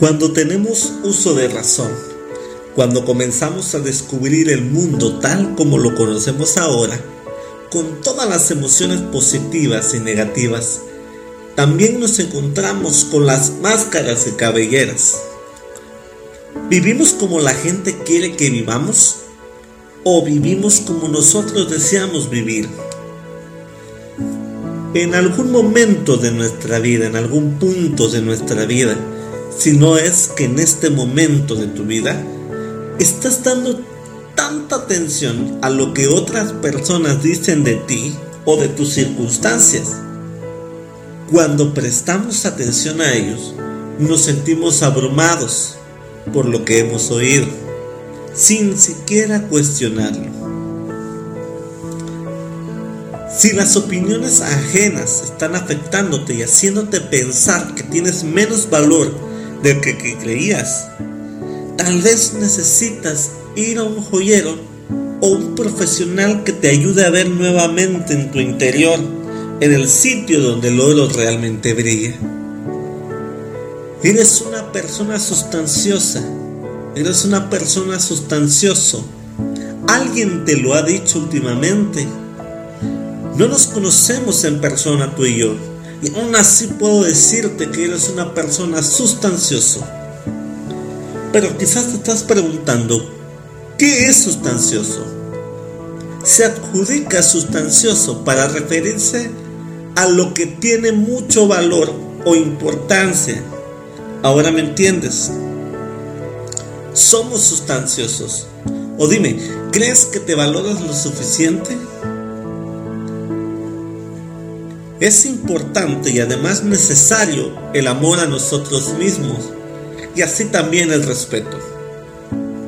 Cuando tenemos uso de razón, cuando comenzamos a descubrir el mundo tal como lo conocemos ahora, con todas las emociones positivas y negativas, también nos encontramos con las máscaras y cabelleras. ¿Vivimos como la gente quiere que vivamos? ¿O vivimos como nosotros deseamos vivir? En algún momento de nuestra vida, en algún punto de nuestra vida, si no es que en este momento de tu vida estás dando tanta atención a lo que otras personas dicen de ti o de tus circunstancias. Cuando prestamos atención a ellos, nos sentimos abrumados por lo que hemos oído, sin siquiera cuestionarlo. Si las opiniones ajenas están afectándote y haciéndote pensar que tienes menos valor del que, creías. Tal vez necesitas ir a un joyero o un profesional que te ayude a ver nuevamente en tu interior, en el sitio donde el oro realmente brilla. Eres una persona sustanciosa, eres una persona sustancioso. Alguien te lo ha dicho últimamente. No nos conocemos en persona tú y yo, y aún así puedo decirte que eres una persona sustancioso. Pero quizás te estás preguntando, ¿qué es sustancioso? Se adjudica sustancioso para referirse a lo que tiene mucho valor o importancia. Ahora me entiendes. Somos sustanciosos. O dime, ¿crees que te valoras lo suficiente? Es importante y además necesario el amor a nosotros mismos y así también el respeto.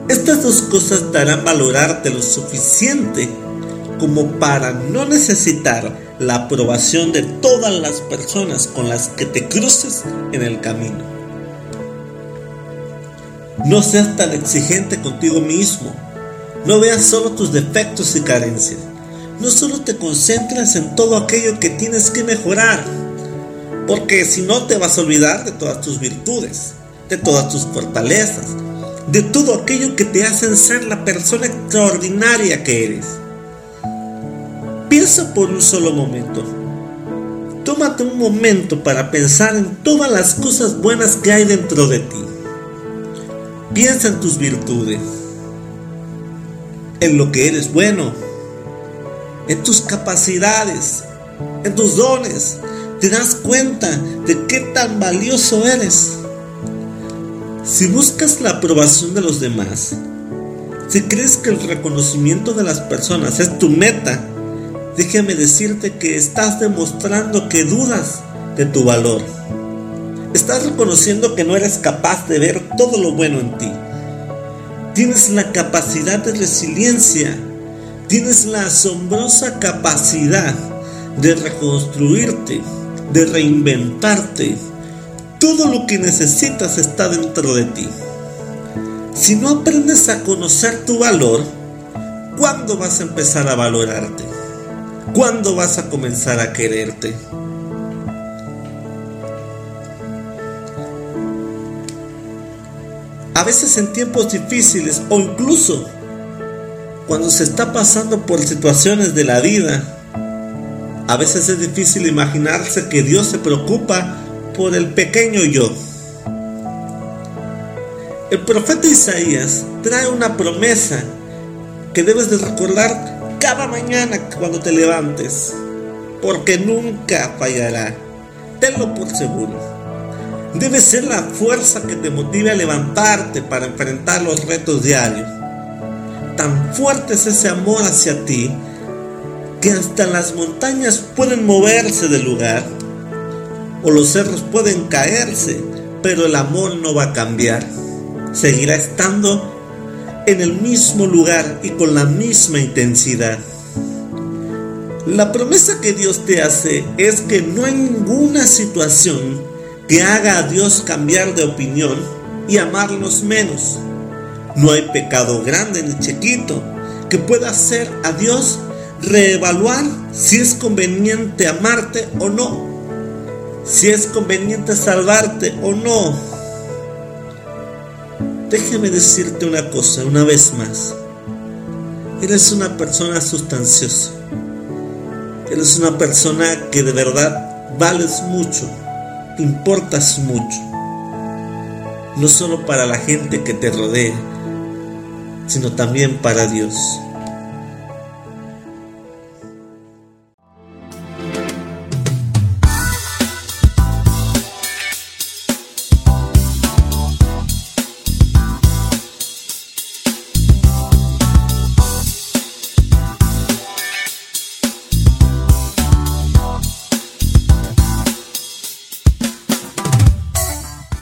Estas dos cosas darán valorarte lo suficiente como para no necesitar la aprobación de todas las personas con las que te cruces en el camino. No seas tan exigente contigo mismo. No veas solo tus defectos y carencias no solo te concentras en todo aquello que tienes que mejorar, porque si no te vas a olvidar de todas tus virtudes, de todas tus fortalezas, de todo aquello que te hacen ser la persona extraordinaria que eres. Piensa por un solo momento. Tómate un momento para pensar en todas las cosas buenas que hay dentro de ti. Piensa en tus virtudes, en lo que eres bueno, en tus capacidades, en tus dones. Te das cuenta de qué tan valioso eres. Si buscas la aprobación de los demás, si crees que el reconocimiento de las personas es tu meta, déjame decirte que estás demostrando que dudas de tu valor. Estás reconociendo que no eres capaz de ver todo lo bueno en ti. Tienes la capacidad de resiliencia Tienes la asombrosa capacidad de reconstruirte, de reinventarte. Todo lo que necesitas está dentro de ti. Si no aprendes a conocer tu valor, ¿cuándo vas a empezar a valorarte? ¿Cuándo vas a comenzar a quererte? A veces en tiempos difíciles o incluso cuando se está pasando por situaciones de la vida, a veces es difícil imaginarse que Dios se preocupa por el pequeño yo. El profeta Isaías trae una promesa que debes de recordar cada mañana cuando te levantes, porque nunca fallará. Tenlo por seguro. Debe ser la fuerza que te motive a levantarte para enfrentar los retos diarios tan fuerte es ese amor hacia ti que hasta las montañas pueden moverse del lugar o los cerros pueden caerse, pero el amor no va a cambiar. Seguirá estando en el mismo lugar y con la misma intensidad. La promesa que Dios te hace es que no hay ninguna situación que haga a Dios cambiar de opinión y amarnos menos. No hay pecado grande ni chiquito que pueda hacer a Dios reevaluar si es conveniente amarte o no, si es conveniente salvarte o no. déjeme decirte una cosa una vez más. Eres una persona sustanciosa. Eres una persona que de verdad vales mucho, importas mucho. No solo para la gente que te rodea, sino también para Dios.